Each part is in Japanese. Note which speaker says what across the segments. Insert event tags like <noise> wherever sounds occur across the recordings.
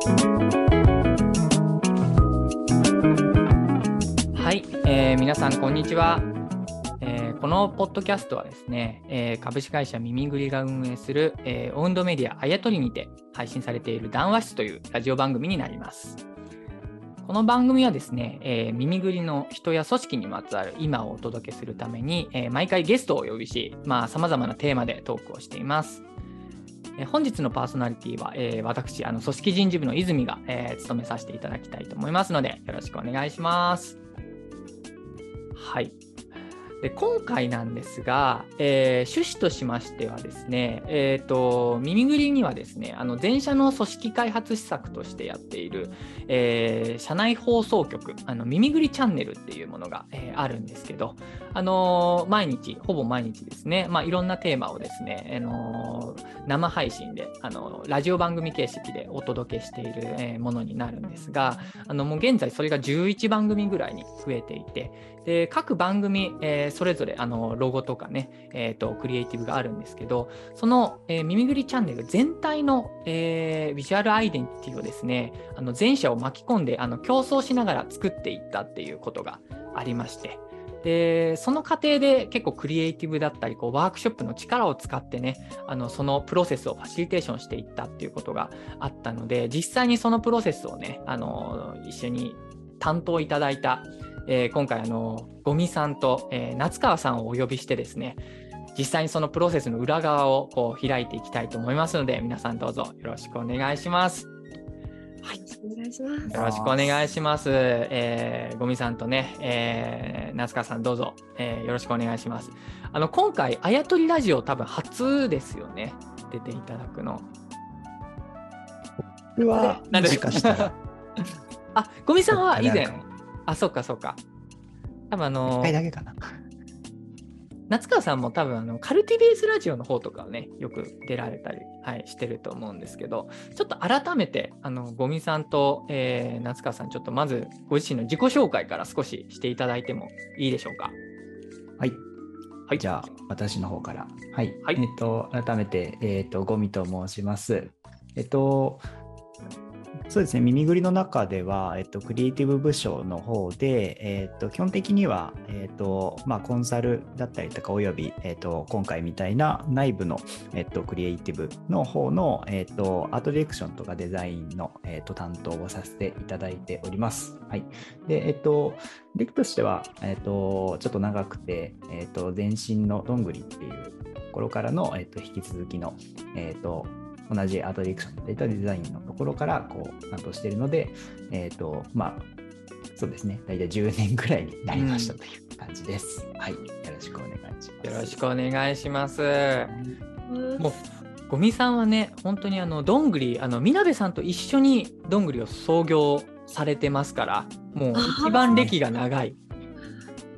Speaker 1: はい、えー、皆さんこんにちは、えー、このポッドキャストはですね、えー、株式会社耳ぐりが運営する、えー、オウンドメディアあやとりにて配信されている談話室というラジオ番組になります。この番組はですね、えー、耳ぐりの人や組織にまつわる今をお届けするために、えー、毎回ゲストをお呼びし、まあ、様々なテーマでトークをしています。え、本日のパーソナリティは、えー、私、あの組織人事部の泉が、えー、務めさせていただきたいと思いますので、よろしくお願いします。はい。で今回なんですが、えー、趣旨としましてはですね、えーと、耳ぐりにはですねあの全社の組織開発施策としてやっている、えー、社内放送局あの耳ぐりチャンネルっていうものが、えー、あるんですけど、あの毎日ほぼ毎日ですね、まあ、いろんなテーマをですね、あの生配信で、あのラジオ番組形式でお届けしている、えものになるんですがあのもう現在それが11番組ぐらいに増えていてで各番組、えー、それぞれあのロゴとかね、えーと、クリエイティブがあるんですけどその、えー、耳ぐりチャンネル全体の、えー、ビジュアルアイデンティティをですねあの全社を巻き込んであの競争しながら作っていったっていうことがありましてでその過程で結構クリエイティブだったりこうワークショップの力を使ってねあのそのプロセスをファシリテーションしていったっていうことがあったので実際にそのプロセスをねあの一緒に担当いただいたえー、今回あのゴミさんと、えー、夏川さんをお呼びしてですね実際にそのプロセスの裏側をこう開いていきたいと思いますので皆さんどうぞよろしくお願いします。
Speaker 2: はい、よろしくお願いします。
Speaker 1: よろしくお願いします。えー、ゴミさんとね、えー、夏川さんどうぞ、えー、よろしくお願いします。あの今回あやとりラジオ多分初ですよね。出ていただくの。
Speaker 3: うわ、
Speaker 1: 何ですか。<laughs> あ、ゴミさんは以前。あ、そっかそっか。多分あの
Speaker 3: 1回だけかな。
Speaker 1: 夏川さんも多分あのカルティベースラジオの方とかねよく出られたり、はい、してると思うんですけどちょっと改めてあのゴミさんと、えー、夏川さんちょっとまずご自身の自己紹介から少ししていただいてもいいでしょうか？
Speaker 3: はい、はい、じゃあ私の方から。はい、はい、えっ、と改めて、えっ、とゴミと申します。えっ、とそうですね、耳ぐりの中では、えっと、クリエイティブ部署の方で、えっと、基本的には、えっとまあ、コンサルだったりとか、および、えっと、今回みたいな内部の、えっと、クリエイティブの方の、えっと、アートディレクションとかデザインの、えっと、担当をさせていただいております。はい。で、えっと、歴としては、えっと、ちょっと長くて、えっと、前身のどんぐりっていうところからの、えっと、引き続きの、えっと、同じアートディレクションデータデザインのところからこう担当しているので、えっ、ー、と、まあ、そうですね、大体10年ぐらいになりましたという感じです。うん、はい、よろしくお願いします。
Speaker 1: よろしくお願いします。もうゴミさんはね、本当にあのどんぐり、あのみなべさんと一緒にどんぐりを創業されてますから、もう一番歴が長い。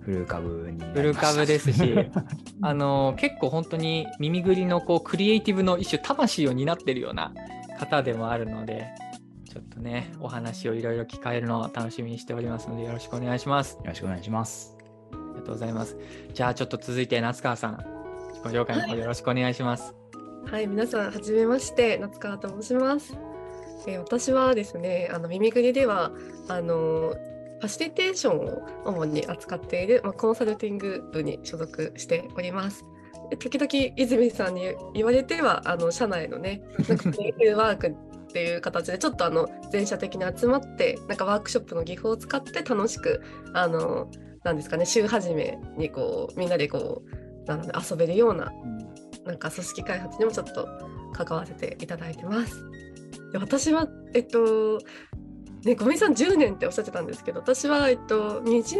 Speaker 3: フル株に
Speaker 1: フル株ですし <laughs> あの結構本当に耳ぐりのこうクリエイティブの一種魂を担ってるような方でもあるのでちょっとねお話をいろいろ聞かれるのを楽しみにしておりますのでよろしくお願いします。
Speaker 3: よろしくお願いします。
Speaker 1: ありがとうございます。じゃあちょっと続いて夏川さん自己紹介の方よろしくお願いします。
Speaker 2: はい、皆さんはじめまして夏川と申します。え私はですねあの耳ぐりではあのファシリテーションを主に扱っている、まあ、コンサルティング部に所属しております。時々泉さんに言われてはあの社内のね <laughs> なんかワークっていう形でちょっとあの全社的に集まってなんかワークショップの技法を使って楽しくあのなんですかね週始めにこうみんなでこうなので遊べるようななんか組織開発にもちょっと関わらせていただいてます。で私はえっとね、小見さん10年っておっしゃってたんですけど私は、えっと、20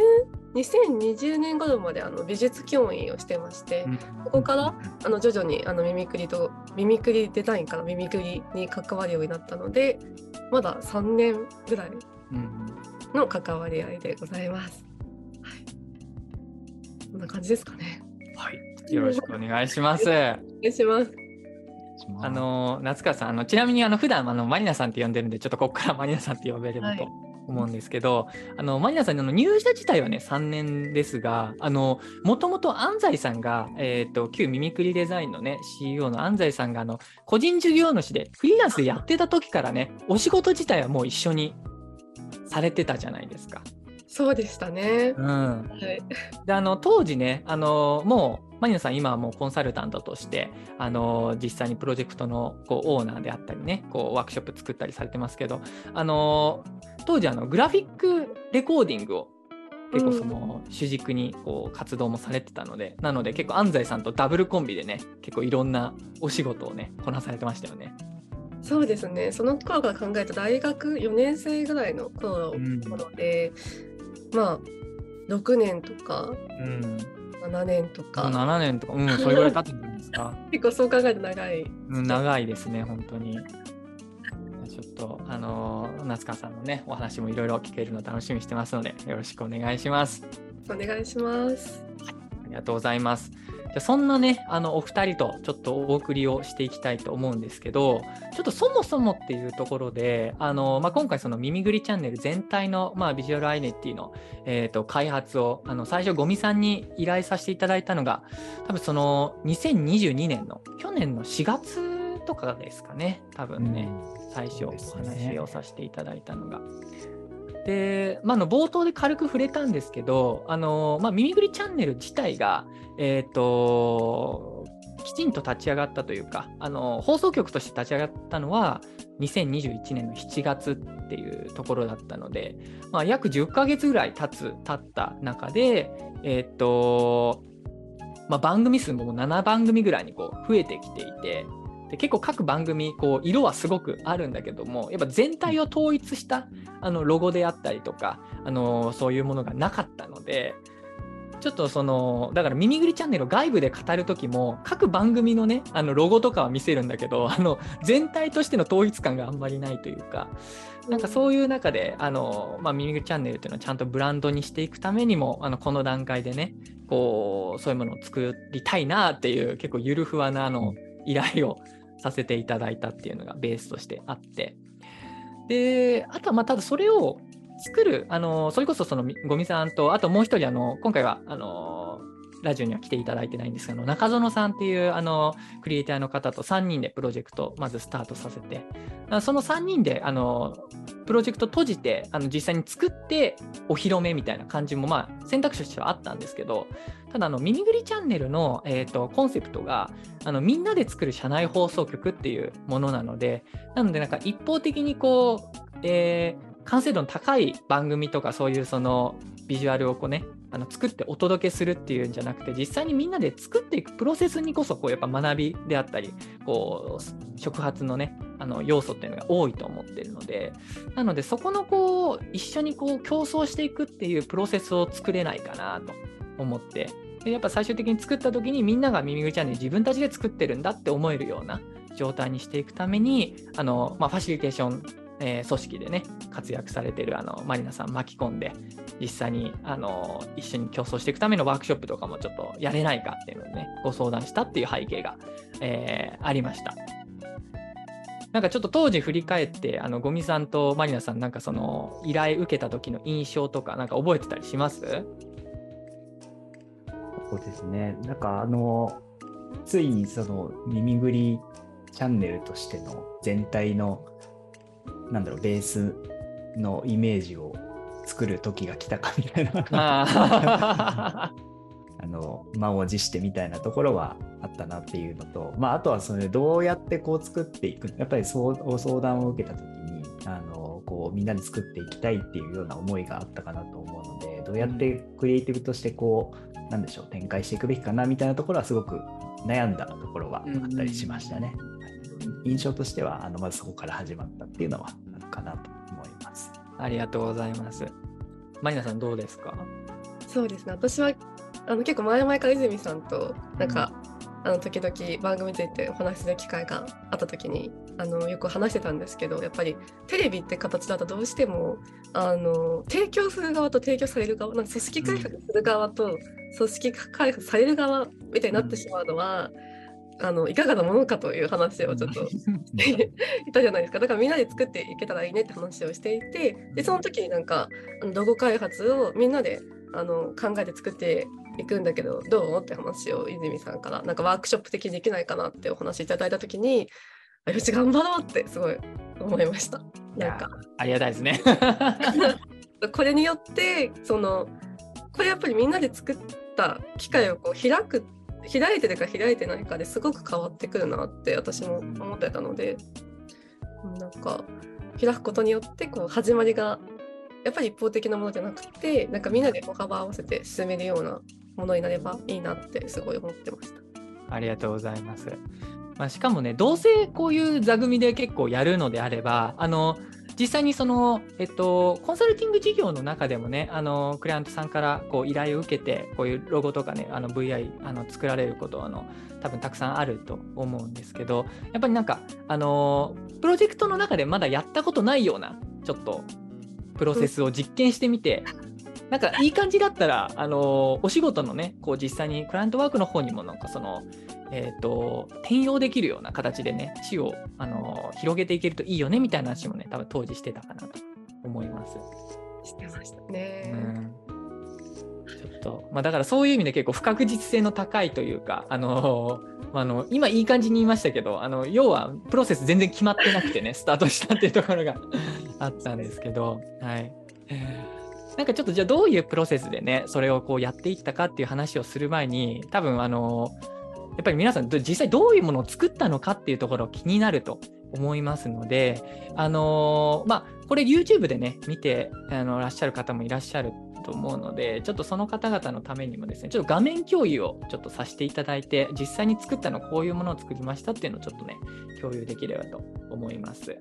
Speaker 2: 2020年頃まであの美術教員をしてまして、ここからあの徐々にあのミミクリとミミクリデザインからミミクリに関わるようになったのでまだ3年ぐらいの関わり合いでございます。はい、こんな感じですかね。
Speaker 1: はい、よろしくお願いします。<laughs> お
Speaker 2: 願いします。
Speaker 1: あの夏川さんあのちなみにあの普段あのマリナさんって呼んでるんでちょっとここからマリナさんって呼べればと思うんですけど、あのマリナさんの入社自体はね3年ですが、もともと安西さんが、えーと、旧ミミクリデザインのね CEO の安西さんがあの個人事業主でフリーランスでやってた時からね、お仕事自体はもう一緒にされてたじゃないですか。
Speaker 2: そうでしたね。
Speaker 1: うん。はい。で、あの、当時ね、あの、もう、マニナさん、今はもうコンサルタントとして、あの、実際にプロジェクトのこうオーナーであったりね、こう、ワークショップ作ったりされてますけど、あの、当時、あの、グラフィックレコーディングを結構その主軸にこう活動もされてたので、なので結構安西さんとダブルコンビでね結構いろんなお仕事をねこなされてましたよね。
Speaker 2: そうですねその頃から考えた大学4年生ぐらいの頃,、で、まあ6年とか、うん、7年とか。
Speaker 1: 7年とか。うんそれぐらい経ってるんですか？<laughs>
Speaker 2: 結構そう考えて長い、
Speaker 1: うん、長いですね本当に。ちょっとあの夏川さんのねお話もいろいろ聞けるの楽しみにしてますのでよろしくお願いします。
Speaker 2: お願いします、
Speaker 1: はい、ありがとうございますじゃそんなね、あのお二人とちょっとお送りをしていきたいと思うんですけど、ちょっとそもそもっていうところで、あのまあ、今回、その耳ぐりチャンネル全体の、まあ、ビジュアルアイデンティの、えーと、開発をあの最初、ゴミさんに依頼させていただいたのが、多分その2022年の去年の4月とかですかね、多分ね、うん、最初お話をさせていただいたのが。で、まあ、の冒頭で軽く触れたんですけど、あのまあ、耳ぐりチャンネル自体が、え、ー、と、きちんと立ち上がったというか、あの放送局として立ち上がったのは、2021年の7月っていうところだったので、まあ、約10ヶ月ぐらい経つ、経った中で、え、ー、と、まあ、番組数も7番組ぐらいにこう増えてきていて、で結構各番組こう色はすごくあるんだけどもやっぱ全体を統一したあのロゴであったりとかあのそういうものがなかったのでちょっとそのだから「耳ぐりチャンネル」を外部で語る時も各番組のねあのロゴとかは見せるんだけどあの全体としての統一感があんまりないというかなんかそういう中で、あの、まあ、耳ぐりチャンネルっていうのをちゃんとブランドにしていくためにも、あの、この段階でね、こう、そういうものを作りたいなっていう、結構ゆるふわな、あの、依頼をさせていただいたっていうのがベースとしてあって、で、あとはまあただそれを作る、あの、それこそそのゴミさんと、あともう一人、あの、今回は、あの、ラジオには来ていただいてないんですけど、中園さんっていうあのクリエイターの方と3人でプロジェクトをまずスタートさせて、その3人であのプロジェクト閉じてあの実際に作ってお披露目みたいな感じもまあ選択肢としてはあったんですけど、ただあの耳ぐりチャンネルの、えーと、コンセプトがあのみんなで作る社内放送局っていうものなので、なのでなんか一方的にこう、えー完成度の高い番組とかそういうそのビジュアルをこうねあの作ってお届けするっていうんじゃなくて実際にみんなで作っていくプロセスにこそこうやっぱ学びであったりこう触発のねあの要素っていうのが多いと思ってるのでなのでそこのこう一緒にこう競争していくっていうプロセスを作れないかなと思ってでやっぱ最終的に作った時にみんなが耳ぐりチャンネル自分たちで作ってるんだって思えるような状態にしていくためにあの、まあ、ファシリテーションえー、組織でね活躍されてるあのマリナさん巻き込んで実際にあの一緒に競争していくためのワークショップとかもちょっとやれないかっていうのをねご相談したっていう背景が、えー、ありました。なんかちょっと当時振り返ってあのゴミさんとマリナさんなんかその依頼受けた時の印象とかなんか覚えてたりします？
Speaker 3: そうですねなんかあのついにその耳ぐりチャンネルとしての全体のなんだろうベースのイメージを作る時が来たかみたいな。<laughs> <laughs> あの満を持してみたいなところはあったなっていうのと、まあ、あとはそれどうやってこう作っていくやっぱりそう相談を受けた時にあのこうみんなで作っていきたいっていうような思いがあったかなと思うのでどうやってクリエイティブとしてこう、なんでしょう展開していくべきかなみたいなところはすごく悩んだところはあったりしましたね。うん。印象としてはあのまずそこから始まったっていうのはかなと思います。
Speaker 1: ありがとうございます。マリナさんどうですか？
Speaker 2: そうですね私はあの結構前々から泉さんとなんか、うん、あの時々番組についてお話しする機会があった時にあのよく話してたんですけどやっぱりテレビって形だとどうしてもあの提供する側と提供される側なんか組織開発する側と組織開発される側みたいになってしまうのは、うんあのいかがなものかという話をちょっと <laughs> いたじゃないですか。だからみんなで作っていけたらいいねって話をしていてでその時になんかロゴ開発をみんなであの考えて作っていくんだけどどう？って話を泉さんからなんかワークショップ的にできないかなってお話いただいた時によし頑張ろうってすごい思いました。なんか。
Speaker 1: ありがたいですね。<laughs>
Speaker 2: これによってそのこれやっぱりみんなで作った機会をこう開く開いてるか開いてないかですごく変わってくるなって私も思ってたのでなんか開くことによってこう始まりがやっぱり一方的なものじゃなくてなんかみんなで歩幅合わせて進めるようなものになればいいなってすごい思ってました。
Speaker 1: ありがとうございます。まあ、しかもね、どうせこういう座組で結構やるのであれば、あの実際にその、えっと、コンサルティング事業の中でもね、あのクライアントさんからこう依頼を受けて、こういうロゴとかね、あの VI あの作られることあの多分たくさんあると思うんですけど、やっぱりなんか、あのプロジェクトの中でまだやったことないような、ちょっとプロセスを実験してみて、なんかいい感じだったら、あのお仕事のね、こう実際にクライアントワークの方にもなんかその、えーと、転用できるような形でね、死を、あの広げていけるといいよねみたいな話もね、多分当時してたかなと思います。
Speaker 2: してましたね。
Speaker 1: うんちょっと、まあ、だからそういう意味で結構不確実性の高いというか、あのあの今いい感じに言いましたけど、あの要はプロセス全然決まってなくてね、スタートしたっていうところがあったんですけど、はい。なんかちょっとじゃあどういうプロセスでね、それをこうやっていったかっていう話をする前に、多分あのやっぱり皆さん実際どういうものを作ったのかっていうところ気になると思いますので、あの、まあ、これ YouTube でね、見てあのらっしゃる方もいらっしゃると思うので、ちょっとその方々のためにもですね、ちょっと画面共有をちょっとさせていただいて、実際に作ったのこういうものを作りましたっていうのをちょっとね、共有できればと思います。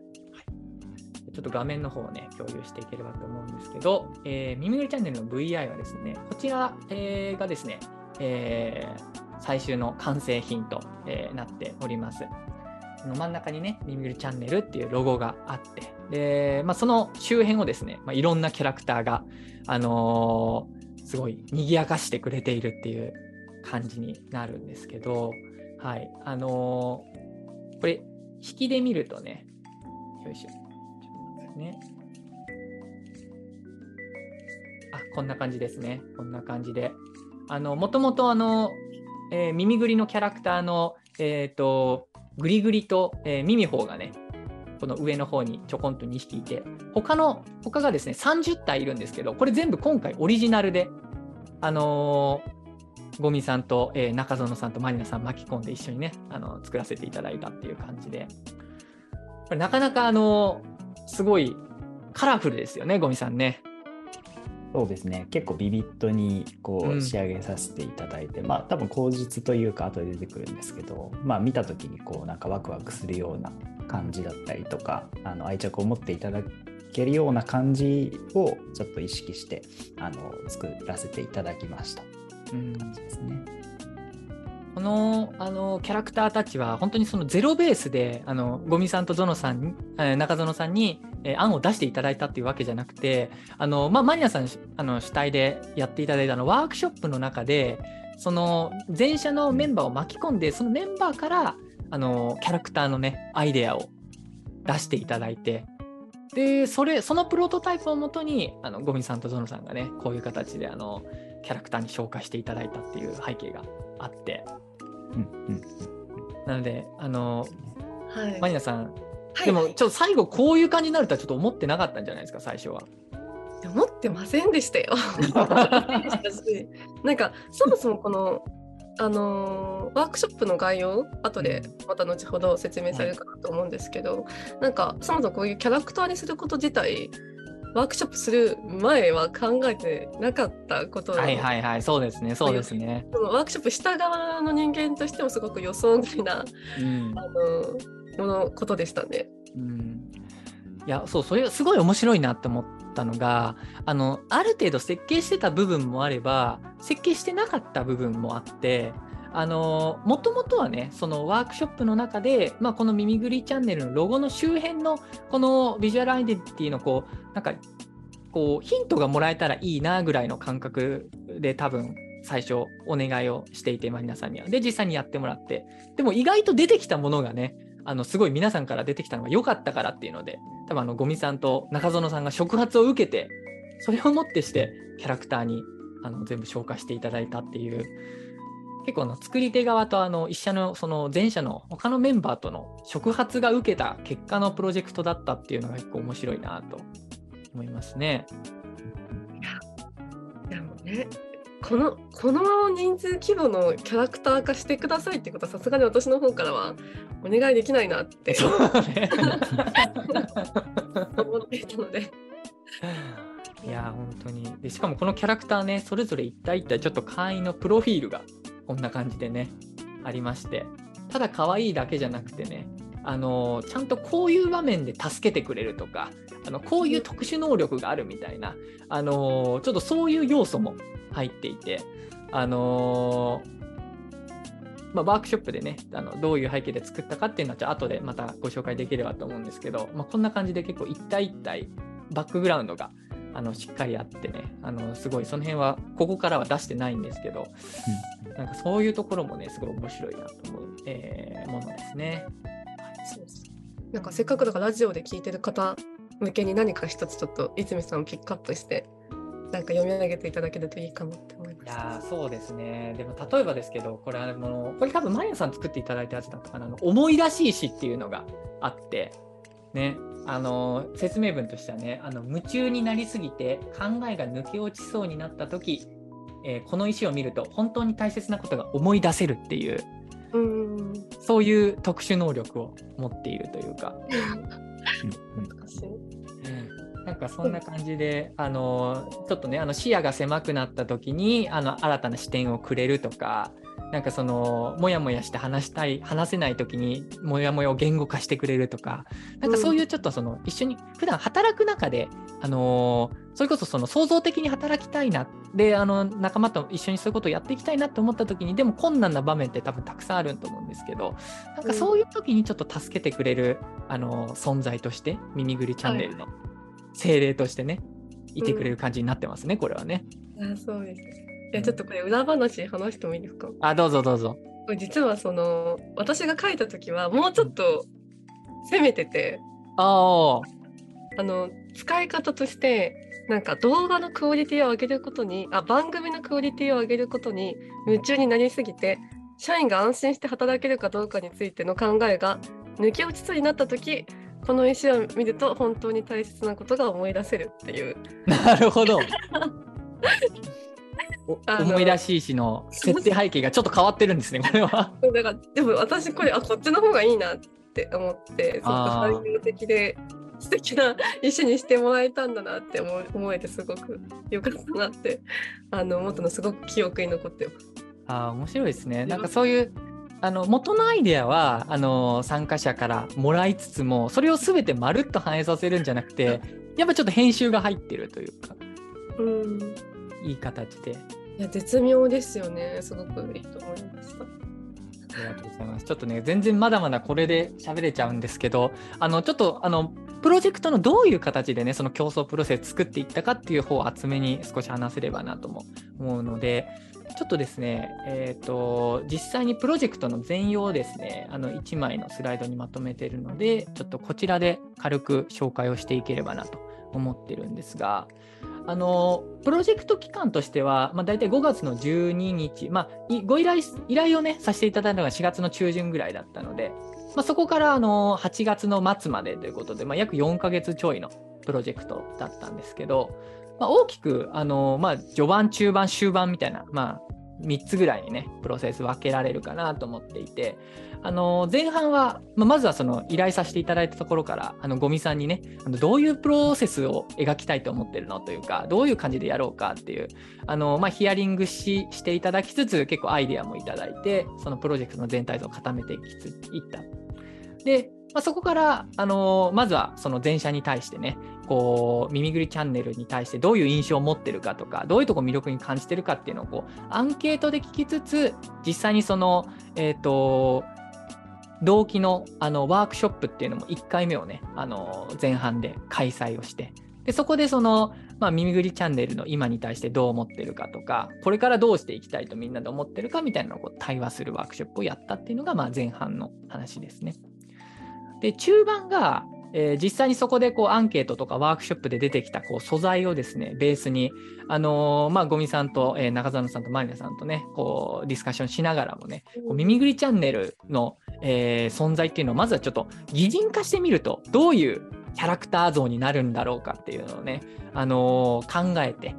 Speaker 1: ちょっと画面の方をね、共有していければと思うんですけど、えー、耳ぐりチャンネルの VI はですね、こちら、えー、がですね、えー最終の完成品と、えー、なっております。の真ん中にね、耳ぐりチャンネルっていうロゴがあって、で、まあ、その周辺をですね、まあ、いろんなキャラクターが、あのー、すごい賑やかしてくれているっていう感じになるんですけど、はい、あのー、これ、引きで見るとね、よいしょ。ちょっとね。あ、こんな感じですね。こんな感じで。あの、もともとあの、えー、耳ぐりのキャラクターの、えーと、グリグリと、えー、ミミホーがね、この上の方にちょこんと2匹いて、他の、他がですね、30体いるんですけど、これ全部今回オリジナルで、あのー、ゴミさんと、えー、中園さんとマリナさん巻き込んで一緒にね、あの作らせていただいたっていう感じで、これなかなかあのすごいカラフルですよね、ゴミさんね。
Speaker 3: そうですね結構ビビッドにこう仕上げさせていただいて、うん、まあ多分口実というか後で出てくるんですけどまあ見た時にこうなんかワクワクするような感じだったりとかあの愛着を持っていただけるような感じをちょっと意識してあの作らせていただきました感じですね。
Speaker 1: このあのキャラクターたちは本当にそのゼロベースであのゴミさんとゾノさん、え中園さんに、え案を出していただいたっていうわけじゃなくてあの、まあ、マニアさんあの主体でやっていただいたのワークショップの中でその前者のメンバーを巻き込んでそのメンバーからあのキャラクターのねアイデアを出していただいてでそれそのプロトタイプをもとにあのゴミさんとゾノさんがねこういう形であのキャラクターに紹介していただいたっていう背景があって。なので、あの、はい、マリナさん、はい、でもちょっと最後こういう感じになるとはちょっと思ってなかったんじゃないですか、最初は。
Speaker 2: 思ってませんでしたよ。なんかそもそもこのあのー、ワークショップの概要後でまた後ほど説明されるかなと思うんですけど、はい、なんかそもそもこういうキャラクターにすること自体ワークショップする前は考えてなかったこと
Speaker 1: はいはいはいそうですねそうですね。
Speaker 2: ワークショップした側の人間としてもすごく予想外な、うん、あのものことでしたね。
Speaker 1: うん、いやそうそれすごい面白いなって思ったのがあのある程度設計してた部分もあれば設計してなかった部分もあってあのもともとはねそのワークショップの中で、まあ、この耳ぐりチャンネルのロゴの周辺のこのビジュアルアイデンティティのこうなんかこうヒントがもらえたらいいなぐらいの感覚で多分最初お願いをしていて、皆さんには。で、実際にやってもらって、でも意外と出てきたものがね、あのすごい皆さんから出てきたのが良かったからっていうので、多分あのゴミさんと中園さんが触発を受けて、それをもってしてキャラクターにあの全部消化していただいたっていう、結構の作り手側とあの一社のその前者の他のメンバーとの触発が受けた結果のプロジェクトだったっていうのが結構面白いなと思いますね。
Speaker 2: いやもうねこのこのまま人数規模のキャラクター化してくださいってことはさすがに私の方からはお願いできないなって、ね、思っていたので。
Speaker 1: いや本当にでしかもこのキャラクターねそれぞれ一体一体ちょっと会員のプロフィールがこんな感じでねありまして。ただ可愛いだけじゃなくてねあのちゃんとこういう場面で助けてくれるとかあのこういう特殊能力があるみたいなあのちょっとそういう要素も入っていてあのまあ、ワークショップでねあのどういう背景で作ったかっていうのはじゃあ後でまたご紹介できればと思うんですけど、まあ、こんな感じで結構一体一体バックグラウンドがあのしっかりあってねあのすごいその辺はここからは出してないんですけど、うん、なんかそういうところもねすごい面白いなと思う、えー、ものですね。
Speaker 2: そうですなんかせっかくだからラジオで聞いてる方向けに何か一つちょっと泉さんをピックアップしてなんか読み上げていただけるといいかもって思います。い
Speaker 1: やそうですね。でも例えばですけど、これあのこれ多分マヤさん作っていただいたやつだったかな。思い出しい詩っていうのがあって、ね、あの説明文としてはねあの夢中になりすぎて考えが抜け落ちそうになった時、えー、この石を見ると本当に大切なことが思い出せるっていううん。そういう特殊能力を持っているというか。難しいなんかそんな感じで、あのちょっとねあの視野が狭くなった時にあの新たな視点をくれるとかなんかそのモヤモヤして話したい話せない時にモヤモヤを言語化してくれるとかなんかそういうちょっとその一緒に普段働く中で、あのそれこそその創造的に働きたいなであの仲間と一緒にそういうことをやっていきたいなって思った時にでも困難な場面って多分たくさんあると思うんですけどなんかそういう時にちょっと助けてくれる、あの存在として耳ぐりチャンネルの精霊としてね、いてくれる感じになってますね、これはね。
Speaker 2: あそうですいやちょっとこれ裏話話してもいいですか？
Speaker 1: あどうぞどうぞ。
Speaker 2: 実はその私が書いた時はもうちょっと攻めてて
Speaker 1: あ
Speaker 2: あの使い方としてなんか動画のクオリティを上げることにあ番組のクオリティを上げることに夢中になりすぎて社員が安心して働けるかどうかについての考えが抜け落ちそうになった時この石を見ると本当に大切なことが思い出せるっていう。<laughs>
Speaker 1: なるほど。<laughs> 思い出し石の設定背景がちょっと変わってるんですね、これは。
Speaker 2: だからでも私これあこっちの方がいいなって思ってすごく汎用的で素敵な石にしてもらえたんだなって思 <laughs> 思えてすごく良かったなってあの思ったのすごく記憶に残ってます。
Speaker 1: あ面白いですね。なんかそういうあの元のアイデアはあの参加者からもらいつつもそれを全てまるっと反映させるんじゃなくてやっぱちょっと編集が入ってるというか、うん、いい形で。
Speaker 2: いや絶妙ですよねすごくいいと思いました。
Speaker 1: ありがとうございます。ちょっとね、全然まだまだこれで喋れちゃうんですけど、あの、ちょっと、あの、プロジェクトのどういう形でね、その競争プロセス作っていったかっていう方を厚めに少し話せればなとも思うので、ちょっとですね、えーと、実際にプロジェクトの全容をですね、あの1枚のスライドにまとめているので、ちょっとこちらで軽く紹介をしていければなと思ってるんですが、あのプロジェクト期間としては、まあ、大体5月の12日、まあ、ご依頼依頼をね、させていただいたのが4月の中旬ぐらいだったので、まあ、そこからあの8月の末までということで、まあ、約4ヶ月ちょいのプロジェクトだったんですけど、まあ、大きく、あのまあ、序盤、中盤、終盤みたいな、まあ、3つぐらいにね、プロセス分けられるかなと思っていて、あの前半は、まあ、まずはその依頼させていただいたところから、あのゴミさんにね、あのどういうプロセスを描きたいと思ってるのというか、どういう感じでやろうかっていう、あのまあ、ヒアリングししていただきつつ、結構アイデアもいただいて、そのプロジェクトの全体像を固めていきついった。で、まあ、そこから、あの、まずはその前者に対してね、こう、耳ぐりチャンネルに対してどういう印象を持ってるかとか、どういうとこ魅力に感じてるかっていうのをこう、アンケートで聞きつつ、実際にその、えっ、ー、と、同期のあのワークショップっていうのも1回目をね、あの前半で開催をして、でそこでその、まあ、耳ぐりチャンネルの今に対してどう思ってるかとか、これからどうしていきたいとみんなで思ってるかみたいなのをこう対話するワークショップをやったっていうのがまあ前半の話ですね。で、中盤が、えー、実際にそこでこうアンケートとかワークショップで出てきたこう素材をですね、ベースに、あのー、まあ、ゴミさんと、えー、中園さんとマリナさんとね、こうディスカッションしながらもね、こう耳ぐりチャンネルの、え存在っていうのをまずはちょっと擬人化してみると、どういうキャラクター像になるんだろうかっていうのをね、あの考えて、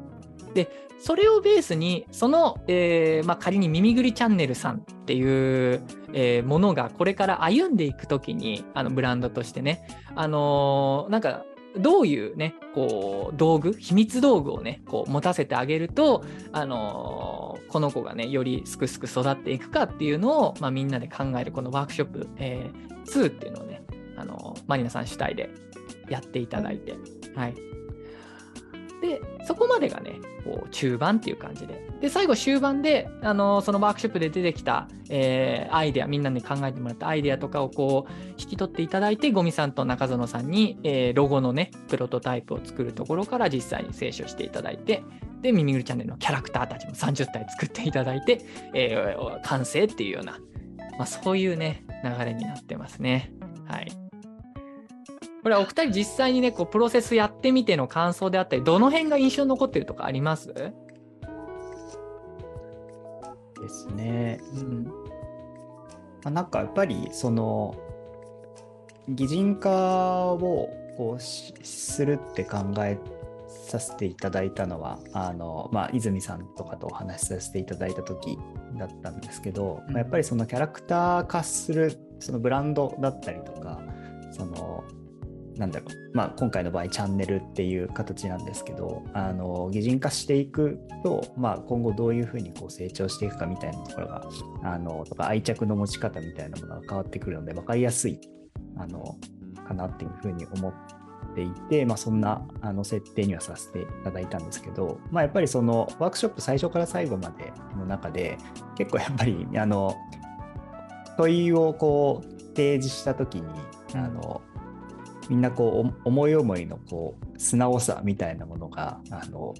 Speaker 1: で、それをベースに、その、えー、まあ、仮に耳ぐりチャンネルさんっていう、えー、ものがこれから歩んでいくときに、あのブランドとしてね、あのー、なんか、どういうね、こう、道具、秘密道具をね、こう、持たせてあげると、あのこの子がね、よりすくすく育っていくかっていうのを、まあ、みんなで考える、このワークショップ、えー、2っていうのをね、あのマリナさん主体でやっていただいて、はい。で、そこまでがね、こう中盤っていう感じで。で、最後終盤で、あのそのワークショップで出てきた、えー、アイデア、みんなに考えてもらったアイデアとかをこう引き取っていただいて、ゴミさんと中園さんに、えー、ロゴのね、プロトタイプを作るところから実際に清書していただいて、で、ミミグルチャンネルのキャラクターたちも30体作っていただいて、えー、完成っていうような、まあ、そういうね、流れになってますね。はい。これはお二人実際にね、こうプロセスやってみての感想であったり、どの辺が印象に残ってるとかあります？
Speaker 3: ですね。うんまあ、なんかやっぱりその擬人化をこうするって考えさせていただいたのはあの、まあ、泉さんとかとお話しさせていただいた時だったんですけど、うん、やっぱりそのキャラクター化するそのブランドだったりとかそのなんだろう、まあ、今回の場合チャンネルっていう形なんですけどあの擬人化していくと、まあ、今後どういうふうにこう成長していくかみたいなところがあのとか愛着の持ち方みたいなものが変わってくるので分かりやすいあのかなっていうふうに思っていて、まあ、そんなあの設定にはさせていただいたんですけど、まあ、やっぱりそのワークショップ最初から最後までの中で結構やっぱりあの問いをこう提示した時にあの、うんみんなこう思い思いのこう素直さみたいなものがあの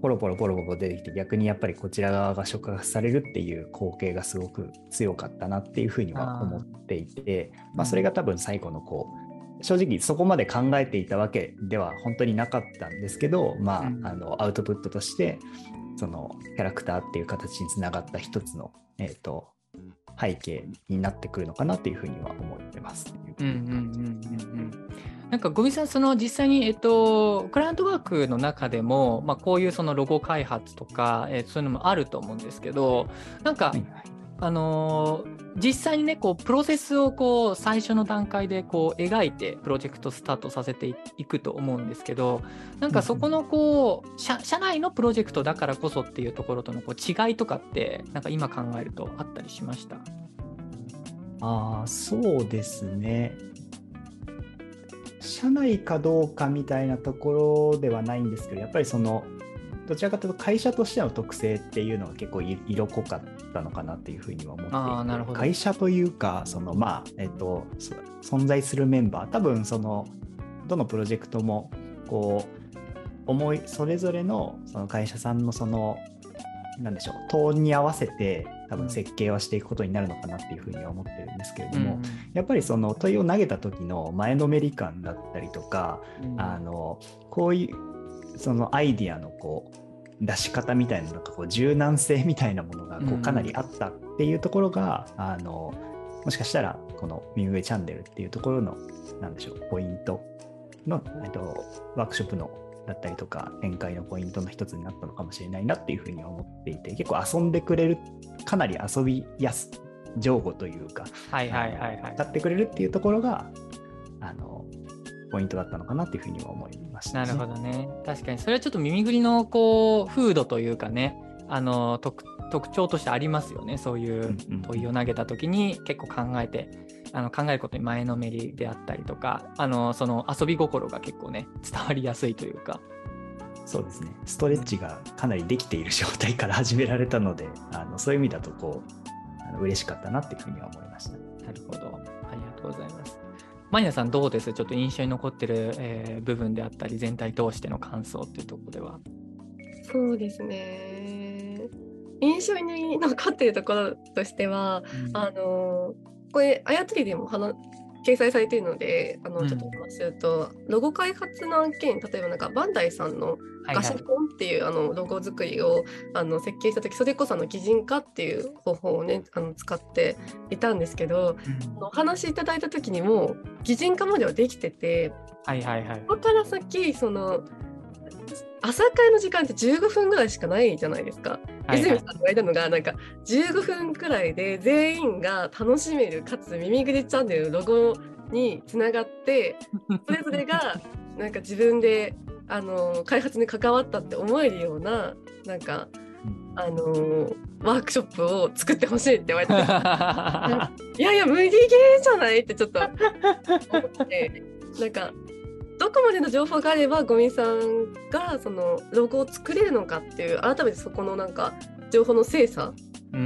Speaker 3: ポロポロポロポロ出てきて逆にやっぱりこちら側が触発されるっていう光景がすごく強かったなっていうふうには思っていてまあ、それが多分最後のこう正直そこまで考えていたわけでは本当になかったんですけど、まあ、あのアウトプットとしてそのキャラクターっていう形につながった一つの、えーと、背景になってくるのかなというふうには思ってます。うんうんうんうん
Speaker 1: うんなんか、ゴミさん、その実際に、えっと、クライアントワークの中でも、まあ、こういうそのロゴ開発とか、えー、そういうのもあると思うんですけど、なんか、はいあのー、実際にね、こう、プロセスをこう、最初の段階でこう、描いて、プロジェクトスタートさせていくと思うんですけど、なんかそこのこう、社社内のプロジェクトだからこそっていうところとのこう違いとかって、なんか今考えるとあったりしました？
Speaker 3: ああ、そうですね。社内かどうかみたいなところではないんですけどやっぱりそのどちらかというと会社としての特性っていうのは結構色濃かったのかなっていうふうには思っていて会社というかそのまあえっと存在するメンバー多分そのどのプロジェクトもこう思いそれぞれのその会社さんのそのなんでしょうトーンに合わせて多分設計はしていくことになるのかなっていうふうには思ってるんですけれども、うん、やっぱりその問いを投げた時の前のめり感だったりとか、うん、あのこういうそのアイディアのこう出し方みたいなのがこう柔軟性みたいなものがこうかなりあったっていうところが、うん、あのもしかしたらこの「ミューウェイチャンネル」っていうところのなんでしょうポイントの、えっと、ワークショップのだったりとか展開のポイントの一つになったのかもしれないなっていうふうに思っていて結構遊んでくれるかなり遊びやす情報というか、
Speaker 1: はいはいはいはい、
Speaker 3: 歌ってくれるっていうところがあのポイントだったのかなっていうふうには思いました、
Speaker 1: ね、なるほどね。確かにそれはちょっと耳ぐりのこう風土というかねあの特徴としてありますよね。そういう問いを投げた時に結構考えてあの考えることに前のめりであったりとかあのその遊び心が結構ね伝わりやすいというか
Speaker 3: そうですねストレッチがかなりできている状態から始められたのであのそういう意味だとこうあの嬉しかったなっていうふうには思いました。
Speaker 1: なるほどありがとうございます。マニアさんどうです？ちょっと印象に残ってる、えー、部分であったり全体通しての感想っていうところでは。
Speaker 2: そうですね印象に残ってるところとしては、うん、あのこれあやとりでも話掲載されているのであのちょっと話すると、うん、ロゴ開発の案件例えばなんかバンダイさんのガシャポンっていう、はいはい、あのロゴ作りをあの設計した時それこその擬人化っていう方法をねあの使っていたんですけど、うん、お話しいただいた時にも擬人化まではできてて、
Speaker 1: はいはいはい、
Speaker 2: ここから先その朝会の時間って15分ぐらいしかないじゃないですか。泉さんが言われたのがなんか15分くらいで全員が楽しめるかつ耳ぐりチャンネルのロゴにつながって <laughs> それぞれがなんか自分であの開発に関わったって思えるようななんかあのワークショップを作ってほしいって言われて。<laughs> いやいや無理ゲーじゃない？ってちょっと思ってなんかどこまでの情報があればゴミさんがそのロゴを作れるのかっていう改めてそこのなんか情報の精査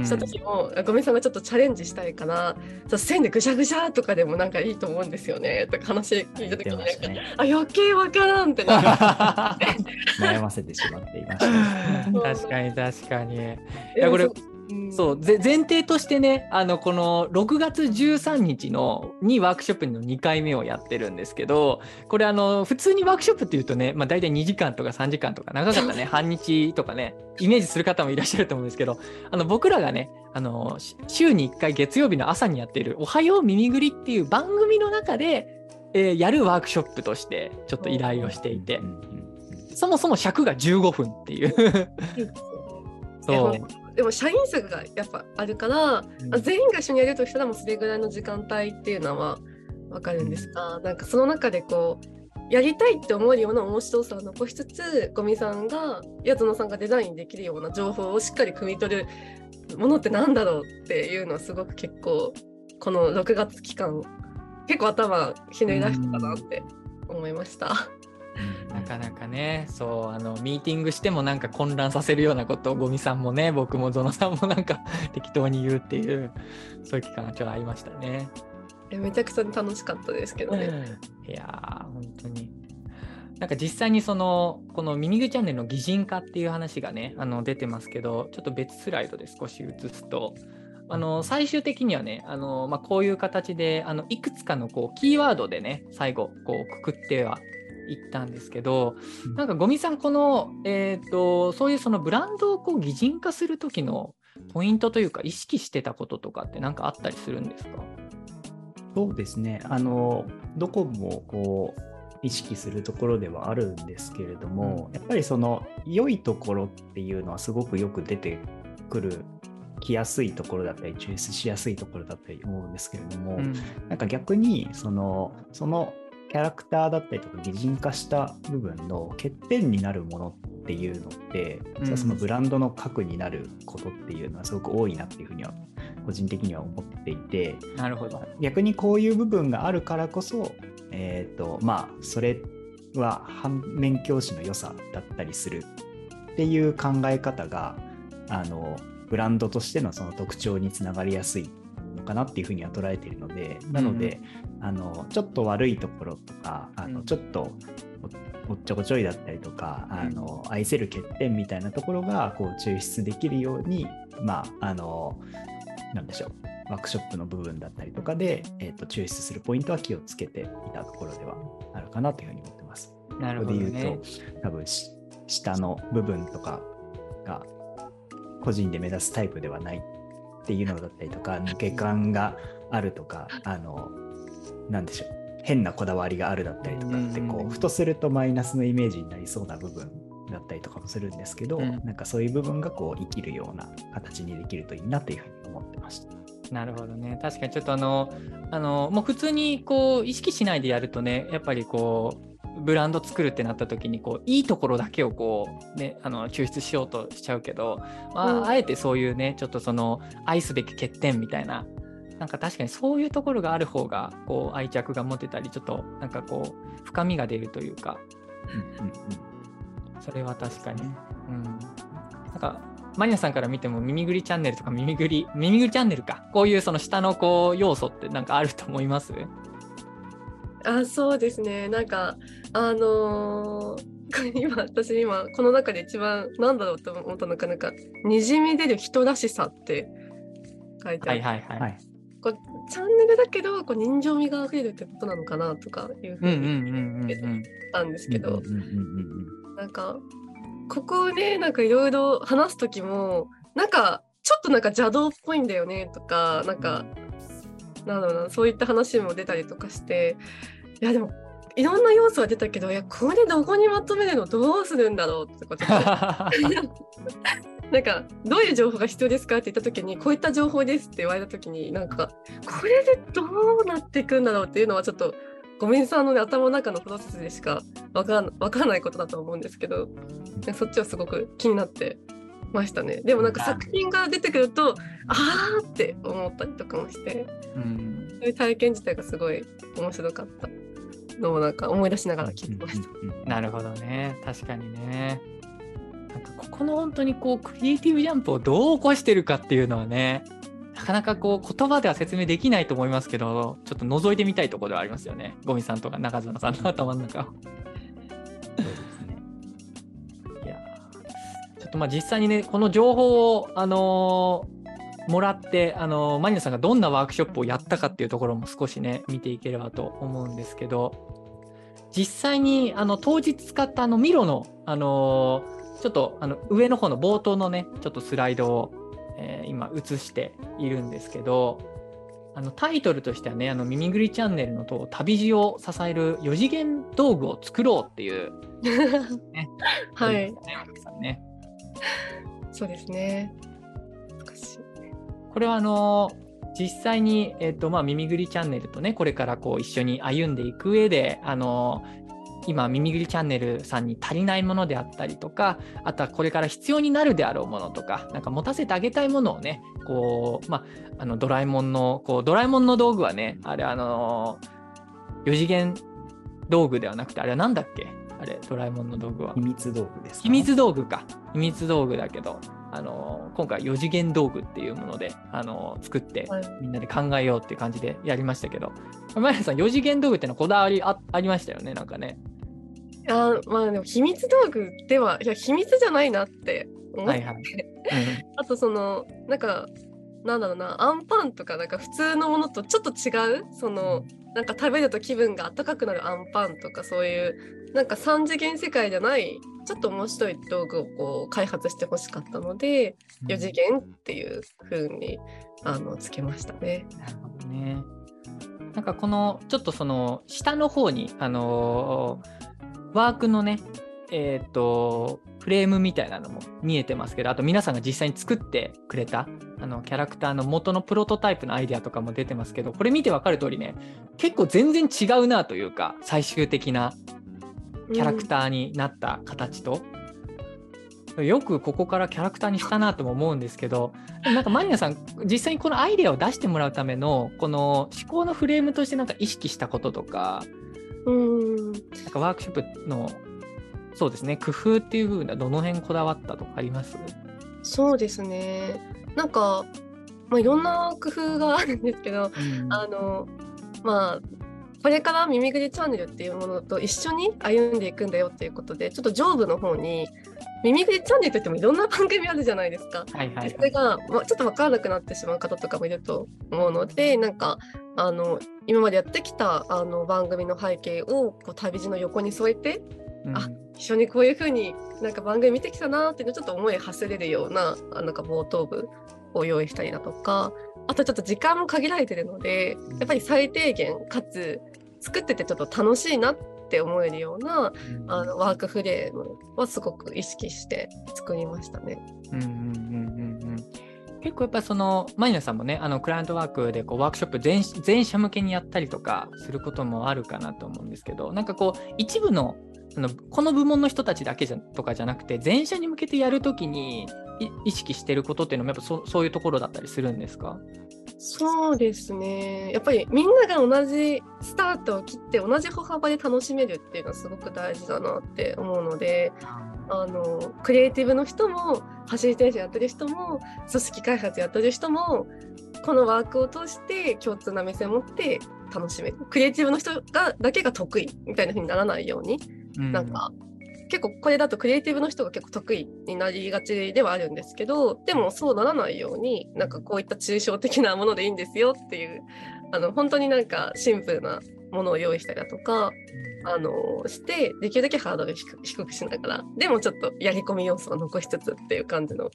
Speaker 2: した時も、うん、ゴミさんがちょっとチャレンジしたいから線でぐしゃぐしゃとかでもなんかいいと思うんですよね。とか話聞いた時になんか、ね、あ余計わからんってな <laughs>
Speaker 3: 悩ませてしまっていました、<laughs> ね、
Speaker 1: 確かに確かに。いやこれそう前提としてねあのこの6月13日のにワークショップの2回目をやってるんですけどこれあの普通にワークショップっていうとね、まあ、大体2時間とか3時間とか長かったね。半日とかねイメージする方もいらっしゃると思うんですけどあの僕らがねあの週に1回月曜日の朝にやっている「おはよう耳ぐり」っていう番組の中で、えー、やるワークショップとしてちょっと依頼をしていて。そもそも尺が15分っていう。
Speaker 2: そう <laughs> でも社員数がやっぱあるから、うん、全員が一緒にやるとしたらもうそれぐらいの時間帯っていうのは分かるんですが、うん、なんかその中でこうやりたいって思えるような面白さを残しつつゴミさんが八野さんがデザインできるような情報をしっかり汲み取るものってなんだろうっていうのはすごく結構この6月期間結構頭ひねり出したかなって思いました。
Speaker 1: なかなかね、そう、あの、ミーティングしてもなんか混乱させるようなことを、ゴミさんもね、僕もゾノさんもなんか <laughs> 適当に言うっていう、そういう期間がちょっとありましたね。
Speaker 2: めちゃくちゃ楽しかったですけどね。
Speaker 1: いやー、本当に。なんか実際にその、このミミグチャンネルの擬人化っていう話がね、あの出てますけど、ちょっと別スライドで少し映すと、あの最終的にはね、あのまあ、こういう形であのいくつかのこうキーワードでね、最後こうくくっては行ったんですけど、なんかゴミさんこの、えーと、そういうそのブランドをこう擬人化する時のポイントというか意識してたこととかって何かあったりするんですか？
Speaker 3: そうですね。あのどこもこう意識するところではあるんですけれども、やっぱりその良いところっていうのはすごくよく出てくる来やすいところだったり抽出しやすいところだったり思うんですけれども、うん、なんか逆にそのそのキャラクターだったりとか擬人化した部分の欠点になるものっていうのって、うん、そのブランドの核になることっていうのはすごく多いなっていうふうには個人的には思っていて
Speaker 1: なるほど。
Speaker 3: 逆にこういう部分があるからこそ、えーとまあ、それは反面教師の良さだったりするっていう考え方があのブランドとしてのその特徴につながりやすいのかなっていうふうには捉えているので、なので、あのちょっと悪いところとか、あのちょっとおっちょこちょいだったりとか、あの愛せる欠点みたいなところがこう抽出できるように、まあ、あの、なんでしょう。ワークショップの部分だったりとかで、えーと、抽出するポイントは気をつけていたところではあるかなというふうに思ってます。
Speaker 1: なるほど、ね、
Speaker 3: で言うと、多分下の部分とかが個人で目指すタイプではないっていうのだったりとか抜け感があるとかあのなんでしょう。変なこだわりがあるだったりとかってこうふとするとマイナスのイメージになりそうな部分だったりとかもするんですけど、うん、なんかそういう部分がこう生きるような形にできるといいなというふうに思ってました。
Speaker 1: なるほどね。確かにちょっとあのあのもう普通にこう意識しないでやるとねやっぱりこうブランド作るってなった時にこういいところだけをこう、ね、あの抽出しようとしちゃうけど、まあ、うん、あえてそういうねちょっとその愛すべき欠点みたいななんか確かにそういうところがある方がこう愛着が持てたりちょっとなんかこう深みが出るというか、うんうんうん、それは確かに、うん、なんかマニアさんから見ても耳ぐりチャンネルとか耳ぐり耳ぐりチャンネルか。こういうその下のこう要素ってなんかあると思います？
Speaker 2: あそうですね。なんかあのー <laughs> 今私今この中で一番なんだろうと思ったのか。なんか「にじみ出る人らしさ」って書いてある、
Speaker 1: はいはい。はい、
Speaker 2: こうチャンネルだけどこう人情味があふれるってことなのかなとかいうふうに言ったんですけどなんかここねなんかいろいろ話す時もなんかちょっとなんか邪道っぽいんだよねとかなんかなんだろうなそういった話も出たりとかしていやでもいろんな要素は出たけどいやこれどこにまとめるのどうするんだろうってこと <laughs> なんかどういう情報が必要ですかって言った時にこういった情報ですって言われた時になんかこれでどうなっていくんだろうっていうのはちょっとごめんさんの、ね、頭の中のプロセスでしか分かん分からないことだと思うんですけどそっちはすごく気になってましたね。でもなんか作品が出てくるとああって思ったりとかもして、うん、そういう体験自体がすごい面白かったのをなんか思い出しながら聞いてました。
Speaker 1: なるほどね。確かにね。なんかここの本当にこうクリエイティブジャンプをどう起こしてるかっていうのはねなかなかこう言葉では説明できないと思いますけどちょっと覗いてみたいところではありますよね。ゴミさんとか中園さんの頭の中を。とまあ実際にねこの情報を、あのー、もらって、あのー、マニアさんがどんなワークショップをやったかっていうところも少しね見ていければと思うんですけど実際にあの当日使ったあのミロの、あのー、ちょっとあの上の方の冒頭のねちょっとスライドを、え今映しているんですけどあのタイトルとしてはね、あの耳ぐりチャンネルのと旅路を支える4次元道具を作ろうっていう、<laughs>
Speaker 2: ね、はい。ね、さんね。そうですね。
Speaker 1: これはあの実際に、えーとまあ、耳ぐりチャンネルとねこれからこう一緒に歩んでいく上であの今耳ぐりチャンネルさんに足りないものであったりとかあとはこれから必要になるであろうものとかなんか持たせてあげたいものをねこう、まあ、あのドラえもんのこうドラえもんの道具はねあれあの4次元道具ではなくてあれは何だっけ？あれ、ドラえもんの道具は。
Speaker 3: 秘密道具です、
Speaker 1: 秘密道具か。秘密道具だけど、あの今回4次元道具っていうもので、あの作って、みんなで考えようっていう感じでやりましたけど、マヤさん、4次元道具ってのはこだわりあありましたよね、なんかね。
Speaker 2: あまあでも秘密道具ではいや秘密じゃないなって思って、はいはい。うん、あとそのなんかなんだろうなアンパンとかなんか普通のものとちょっと違う？そのなんか食べると気分が温かくなるアンパンとかそういうなんか3次元世界じゃないちょっと面白い道具をこう開発してほしかったので、うん、4次元っていう風にあのつけましたね。
Speaker 1: なるほどね。なんかこのちょっとその下の方にあのー、ワークのねえっ、ー、とフレームみたいなのも見えてますけどあと皆さんが実際に作ってくれたあのキャラクターの元のプロトタイプのアイデアとかも出てますけどこれ見て分かる通りね結構全然違うなというか最終的なキャラクターになった形と、うん、よくここからキャラクターにしたなとも思うんですけどなんかマニアさん実際にこのアイデアを出してもらうためのこの思考のフレームとしてなんか意識したこととか,、うん、なんかワークショップのそうですね工夫っていう部分ではどの辺こだわったとかあります？
Speaker 2: そうですね。なんか、まあ、いろんな工夫があるんですけど、うん、あのまあこれから耳ぐりチャンネルっていうものと一緒に歩んでいくんだよっていうことでちょっと上部の方に耳ぐりチャンネルといってもいろんな番組あるじゃないですか。はいはいはい、それが、まあ、ちょっと分からなくなってしまう方とかもいると思うのでなんかあの今までやってきたあの番組の背景をこう旅路の横に添えて、うん、あ一緒にこういう風になんか番組見てきたなっていうのをちょっと思い馳せれるようなあなんか冒頭部を用意したりだとかあとちょっと時間も限られてるのでやっぱり最低限かつ作っててちょっと楽しいなって思えるような、あのワークフレームはすごく意識して作りましたね。うんうんうん
Speaker 1: うん結構やっぱそのマイナさんもねあのクライアントワークでこうワークショップ全全社向けにやったりとかすることもあるかなと思うんですけどなんかこう一部のあのこの部門の人たちだけじゃとかじゃなくて全社に向けてやるときに意識してることっていうのもやっぱそそういうところだったりするんですか？
Speaker 2: そうですね。やっぱりみんなが同じスタートを切って同じ歩幅で楽しめるっていうのはすごく大事だなって思うのであのクリエイティブの人もファシリテーションやってる人も組織開発やってる人もこのワークを通して共通な目線を持って楽しめる。クリエイティブの人がだけが得意みたいな風にならないように、うん、なんか結構これだとクリエイティブの人が結構得意になりがちではあるんですけどでもそうならないようになんかこういった抽象的なものでいいんですよっていうあの本当になんかシンプルなものを用意したりだとか、あのしてできるだけハードル低くしながらでもちょっとやり込み要素を残しつつっていう感じの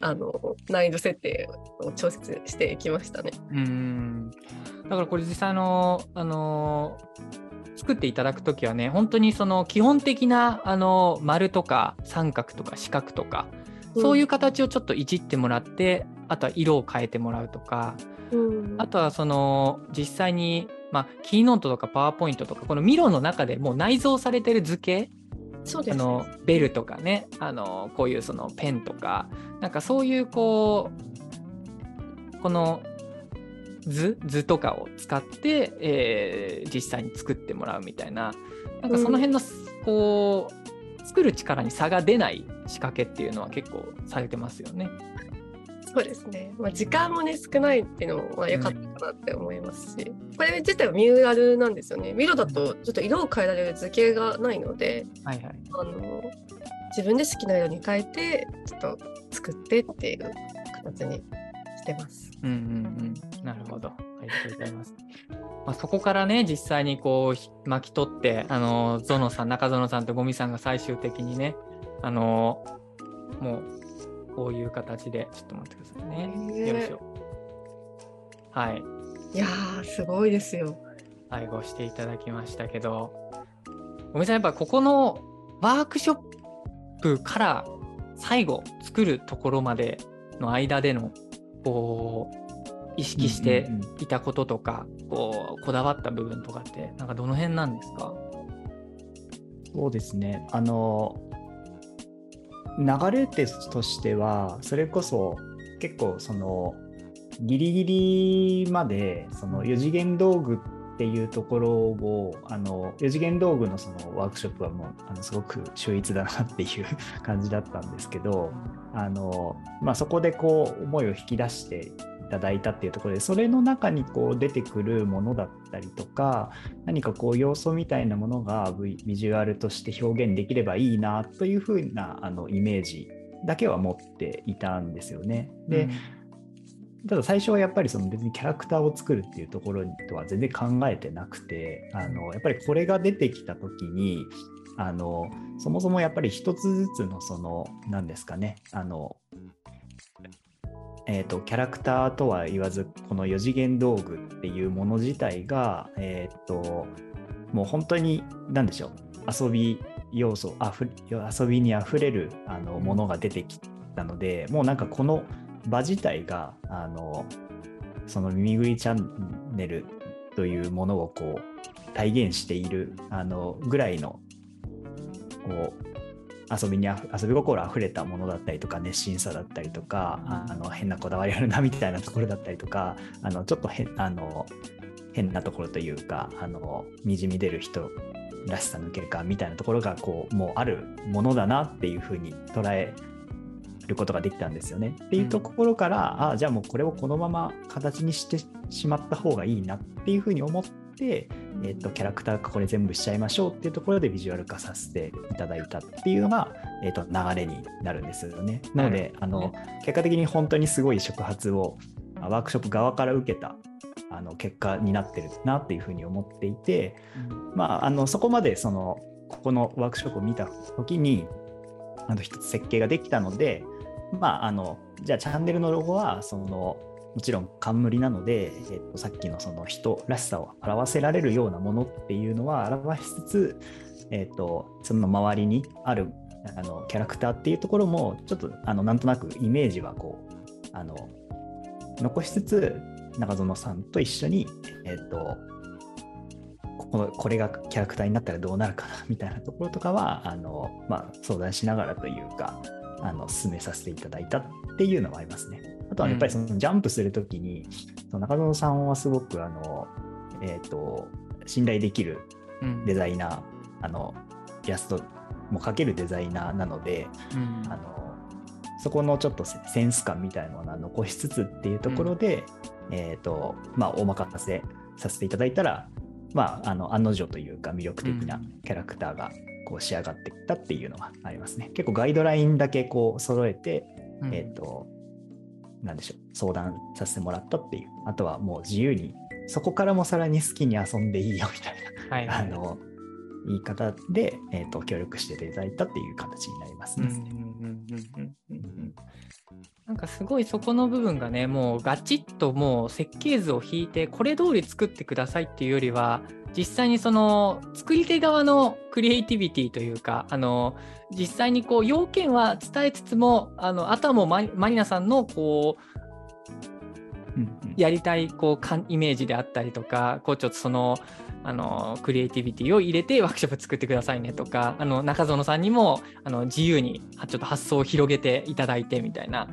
Speaker 2: あの難易度設定を調節していきましたね。
Speaker 1: うんだからこれ実際のあの作っていただく時はね本当にその基本的なあの丸とか三角とか四角とかそういう形をちょっといじってもらって、うん、あとは色を変えてもらうとか、うん、あとはその実際に、まあ、キーノートとかパワーポイントとかこのミロの中でもう内蔵されてる図形
Speaker 2: そうです、
Speaker 1: ね、あのベルとかねあのこういうそのペンとかなんかそういうこうこの図図とかを使って、えー、実際に作ってもらうみたいな。なんかその辺の、こう作る力に差が出ない仕掛けっていうのは結構されてますよね。
Speaker 2: そうですね、まあ、時間もね少ないっていうのは良かったかなって思いますし、うん、これ自体はミューラルなんですよね。ミロだとちょっと色を変えられる図形がないので、はいはい、あの自分で好きな色に変えてちょっと作ってっていう形にしてます。
Speaker 1: うんうんうん、なるほど。ありがとうございます。まあ、そこからね、実際にこう巻き取って、あのゾノさん、中園さんとゴミさんが最終的にね、あのもうこういう形で、ちょっと待ってくださいね。よいしょ。はい。
Speaker 2: いやー、すごいですよ。
Speaker 1: 最後していただきましたけど、ごめんなさい、やっぱここのワークショップから最後作るところまでの間でのこう意識していたこととか、こうこだわった部分とかってなんかどの辺なんですか？
Speaker 3: そうですね。あの流れとしてはそれこそ結構そのギリギリまでその4次元道具っていうところをあの4次元道具のそのワークショップはもうあのすごく秀逸だなっていう <laughs> 感じだったんですけどあの、まあ、そこでこう思いを引き出していただいたっていうところでそれの中にこう出てくるものだったりとか何かこう要素みたいなものがビジュアルとして表現できればいいなというふうなあのイメージだけは持っていたんですよね。で、うんただ最初はやっぱりその別にキャラクターを作るっていうところとは全然考えてなくてあのやっぱりこれが出てきた時にあのそもそもやっぱり一つずつのその何ですかねあのえーと、キャラクターとは言わずこの4次元道具っていうもの自体が、えーと、もう本当に何でしょう遊び要素あふ遊びにあふれるあのものが出てきたのでもうなんかこの場自体があのその耳ぐりチャンネルというものをこう体現しているあのぐらいのこう遊びに遊び心あふれたものだったりとか熱心さだったりとかあの変なこだわりあるなみたいなところだったりとかあのちょっと変あの変なところというかあのにじみ出る人らしさ抜け感みたいなところがこうもうあるものだなっていうふうに捉えることができたんですよね。っていうところから、うん、ああじゃあもうこれをこのまま形にしてしまった方がいいなっていうふうに思って、えーと、キャラクター化これ全部しちゃいましょうっていうところでビジュアル化させていただいたっていうのが、えーと、流れになるんですよね。なので、あの結果的に本当にすごい触発をワークショップ側から受けたあの結果になってるなっていうふうに思っていて、うん、まあ、あのそこまでそのここのワークショップを見た時にあの一つ設計ができたので、まあ、あのじゃあチャンネルのロゴはそのもちろん冠なので、えっと、さっきのその人らしさを表せられるようなものっていうのは表しつつ、えっと、その周りにあるあのキャラクターっていうところもちょっとあのなんとなくイメージはこうあの残しつつ中園さんと一緒に、えっと、このこれがキャラクターになったらどうなるかなみたいなところとかはあの、まあ、相談しながらというかあの進めさせていただいたっていうのはありますね。あとはやっぱりそのジャンプするときに、うん、中園さんはすごくあの、えーと、信頼できるデザイナー、うん、あのイラストも描けるデザイナーなので、うん、あのそこのちょっとセンス感みたいなものは残しつつっていうところで、えーとまあ、お任せさせていただいたら、まあ、あの案の定というか魅力的なキャラクターがこう仕上がってきたっていうのがありますね。結構ガイドラインだけこう揃えて、うん、えっ、ー、と、なんでしょう、相談させてもらったっていう。あとはもう自由に、そこからもさらに好きに遊んでいいよみたいな、はいはい、あの言い方で、えーと、協力していただいたっていう形になりますね。
Speaker 1: なんかすごいそこの部分がねもうガチッともう設計図を引いてこれ通り作ってくださいっていうよりは実際にその作り手側のクリエイティビティというかあの実際にこう要件は伝えつつもあのあとはもうマリナさんのこうやりたいこうイメージであったりとかこうちょっとそのあのクリエイティビティを入れてワークショップ作ってくださいねとかあの中園さんにもあの自由にちょっと発想を広げていただいてみたいな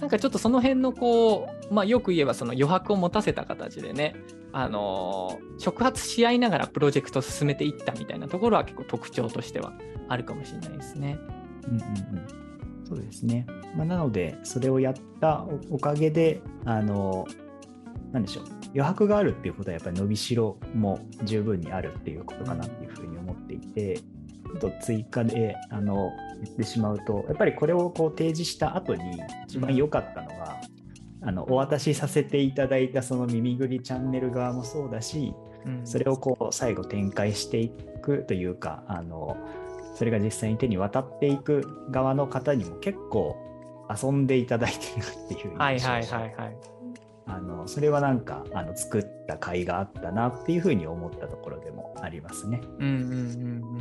Speaker 1: なんかちょっとその辺のこう、まあ、よく言えばその余白を持たせた形でねあの触発し合いながらプロジェクトを進めていったみたいなところは結構特徴としてはあるかもしれないですね。
Speaker 3: うんうんうんそうですね。まあ、なので、それをやったおかげで、あの、なんでしょう、余白があるっていうことはやっぱり伸びしろも十分にあるっていうことかなっていうふうに思っていて、ちょっと追加であの言ってしまうと、やっぱりこれをこう提示した後に一番良かったのは、あのお渡しさせていただいたその耳ぐりチャンネル側もそうだし、それをこう最後展開していくというか、あのそれが実際に手に渡っていく側の方にも結構遊んでいただいてるっていう印象はいはいはいはいあのそれはなんかあの作った甲斐があったなっていうふうに思ったところでもありますね。うんうんうんうん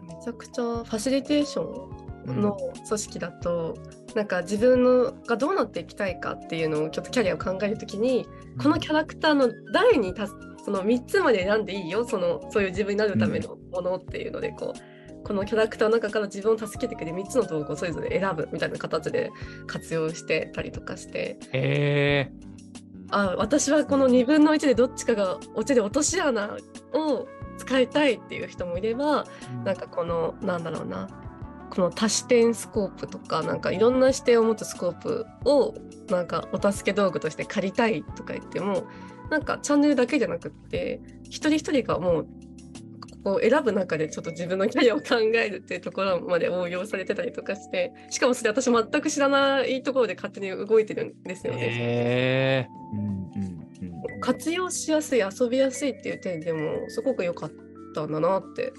Speaker 3: う
Speaker 2: ん、めちゃくちゃファシリテーションの組織だと、うん、なんか自分のがどうなっていきたいかっていうのをちょっとキャリアを考えるときに、うん、このキャラクターの誰にたその3つまで選んでいいよそのそういう自分になるためのものっていうのでこう。このキャラクターの中から自分を助けてくれる3つの道具をそれぞれ選ぶみたいな形で活用してたりとかして。
Speaker 1: へー
Speaker 2: あ私はこの2分の1でどっちかが落ちで落とし穴を使いたいっていう人もいれば、うん、なんかこのなんだろうなこの多視点スコープとかなんかいろんな視点を持つスコープをなんかお助け道具として借りたいとか言ってもなんかチャンネルだけじゃなくって一人一人がもうこう選ぶ中でちょっと自分のキャリアを考えるっていうところまで応用されてたりとかしてしかもそれ私全く知らないところで勝手に動いてるんですよね。活用しやすい遊びやすいっていう点でもすごく良かったんだなって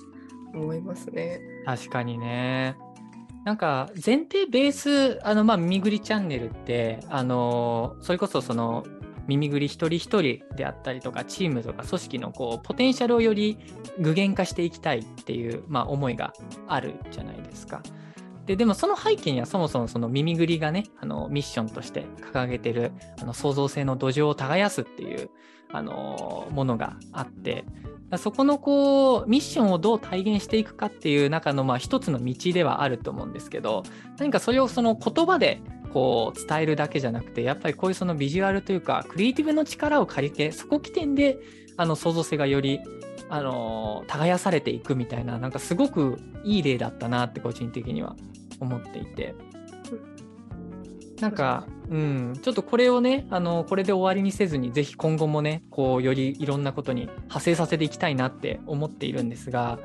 Speaker 2: 思いますね。
Speaker 1: 確かにね。なんか前提ベースあのまあ耳ぐりチャンネルってあのそれこそその耳ぐり一人一人であったりとかチームとか組織のこうポテンシャルをより具現化していきたいっていう、まあ、思いがあるじゃないですか。ででもその背景にはそもそもその耳ぐりがねあのミッションとして掲げてるあの創造性の土壌を耕すっていうあのものがあってそこのこうミッションをどう体現していくかっていう中のまあ一つの道ではあると思うんですけど何かそれをその言葉でこう伝えるだけじゃなくてやっぱりこういうそのビジュアルというかクリエイティブの力を借りてそこ起点であの創造性がよりあの耕されていくみたいななんかすごくいい例だったなって個人的には思っていて。なんか、うん、ちょっとこれをね、あのこれで終わりにせずに、ぜひ今後もね、こうよりいろんなことに派生させていきたいなって思っているんですが、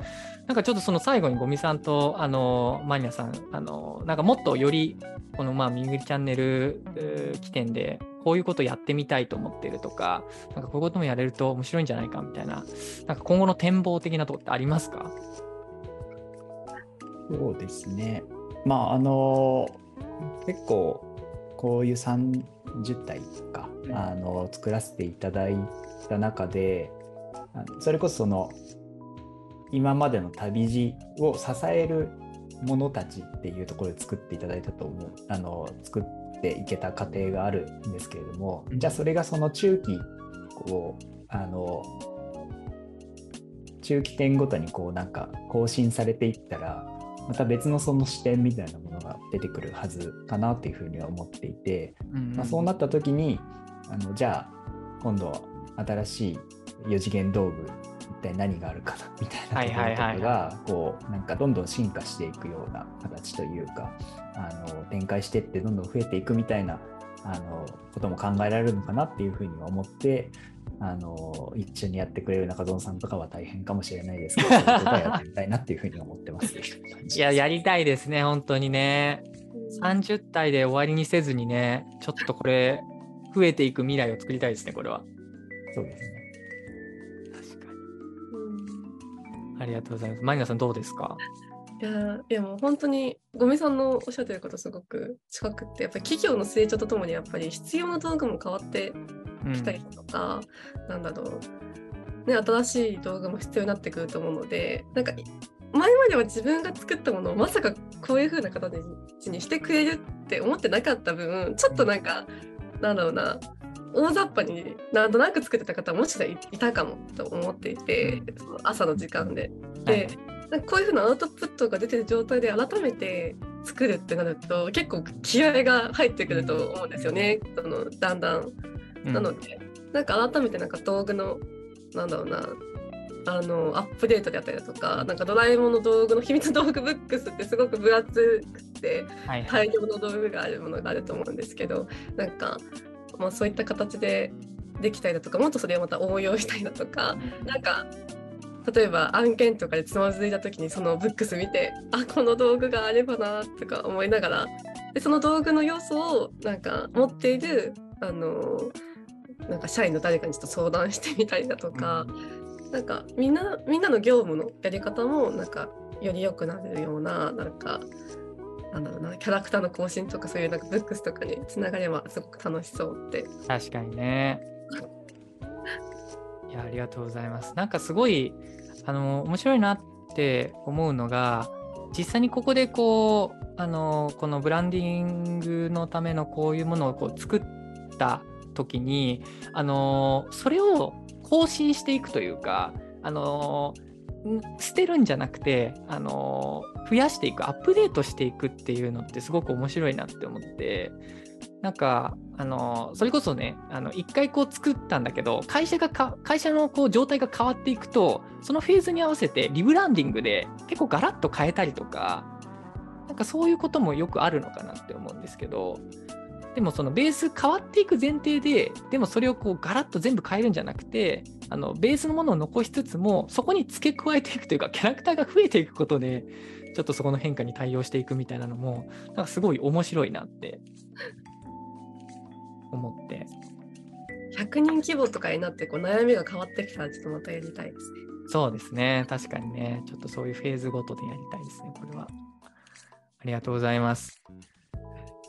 Speaker 1: なんかちょっとその最後にゴミさんとあのマニアさん、あのなんかもっとよりこのまあみぐりチャンネル起点でこういうことやってみたいと思ってるとか、なんかこういうこともやれると面白いんじゃないかみたいな、なんか今後の展望的なところってありますか？
Speaker 3: そうですね。まああの結構こういう30体とか、うん、あの作らせていただいた中でそれこそその今までの旅路を支える者たちっていうところで作っていただいたと思うあの作っていけた過程があるんですけれども、じゃあそれがその中期こうあの中期点ごとにこうなんか更新されていったらまた別のその視点みたいなものが出てくるはずかなっていうふうには思っていて、うんうん、まあ、そうなった時にあのじゃあ今度新しい4次元道具一体何があるかなみたいなところとかがこうなんかどんどん進化していくような形というかあの展開していってどんどん増えていくみたいなあのことも考えられるのかなっていうふうには思ってあの一緒にやってくれる中園さんとかは大変かもしれないですけど、やってみたいなっていうふうに思ってます。<laughs>
Speaker 1: いや、やりたいですね、本当にね。30体で終わりにせずにね、ちょっとこれ、増えていく未来を作りたいですね、これは。
Speaker 3: そうですね。
Speaker 1: ありがとうございます。マリナさん、どうですか？
Speaker 2: いやいやもう本当にゴミさんのおっしゃってることすごく近くってやっぱり企業の成長とともにやっぱり必要な道具も変わってきたりとか、うん、なんだろう、ね、新しい道具も必要になってくると思うのでなんか前までは自分が作ったものをまさかこういう風な形にしてくれるって思ってなかった分ちょっとなんかなんだろうな大雑把になんとなく作ってた方もしかしたらいたかもと思っていてその朝の時間で。で、はい。なんかこういうふうなアウトプットが出てる状態で改めて作るってなると結構気合が入ってくると思うんですよね。そのだんだん。なので、うん、なんか改めてなんか道具のなんだろうなあのアップデートであったりだとかなんかドラえもんの道具の秘密道具ブックスってすごく分厚くて大量の道具があるものがあると思うんですけど、なんか、まあ、そういった形でできたりだとかもっとそれをまた応用したりだとか、うん、なんか例えば案件とかでつまずいた時にそのブックス見てあこの道具があればなとか思いながらでその道具の要素をなんか持っているあのなんか社員の誰かにちょっと相談してみたりだとか、うん、なんかみんなみんなの業務のやり方もなんかより良くなるようななんかなんだろうなキャラクターの更新とかそういうなんかブックスとかにつながればすごく楽しそうって。
Speaker 1: 確かにね。いやありがとうございます。なんかすごいあの面白いなって思うのが実際にここでこうあのこのブランディングのためのこういうものをこう作った時にあのそれを更新していくというかあの捨てるんじゃなくてあの増やしていくアップデートしていくっていうのってすごく面白いなって思ってなんかあのそれこそね一回こう作ったんだけど会社が会社のこう状態が変わっていくとそのフェーズに合わせてリブランディングで結構ガラッと変えたりとかなんかそういうこともよくあるのかなって思うんですけどでもそのベース変わっていく前提ででもそれをこうガラッと全部変えるんじゃなくてあのベースのものを残しつつもそこに付け加えていくというかキャラクターが増えていくことでちょっとそこの変化に対応していくみたいなのもなんかすごい面白いなって思って。
Speaker 2: 100人規模とかになってこう悩みが変わってきたらちょっとまたやりたいですね。
Speaker 1: そうですね。確かにね。ちょっとそういうフェーズごとでやりたいですね。これは。ありがとうございます。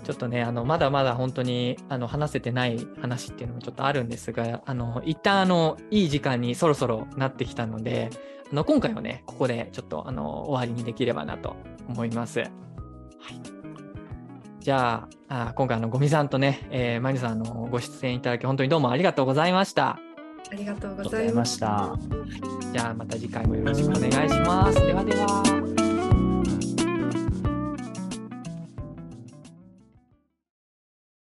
Speaker 1: ちょっとね、あのまだまだ本当にあの話せてない話っていうのもちょっとあるんですが、あの一旦あのいい時間にそろそろなってきたので、あの今回はね、ここでちょっとあの終わりにできればなと思います。はいじゃあ、あ今回のゴミさんとね、えー、マリさんのご出演いただき、本当にどうもありがとうございました。
Speaker 2: ありがとうございました。
Speaker 3: じ
Speaker 1: ゃあ、また次回もよろしくお願いします。ではでは。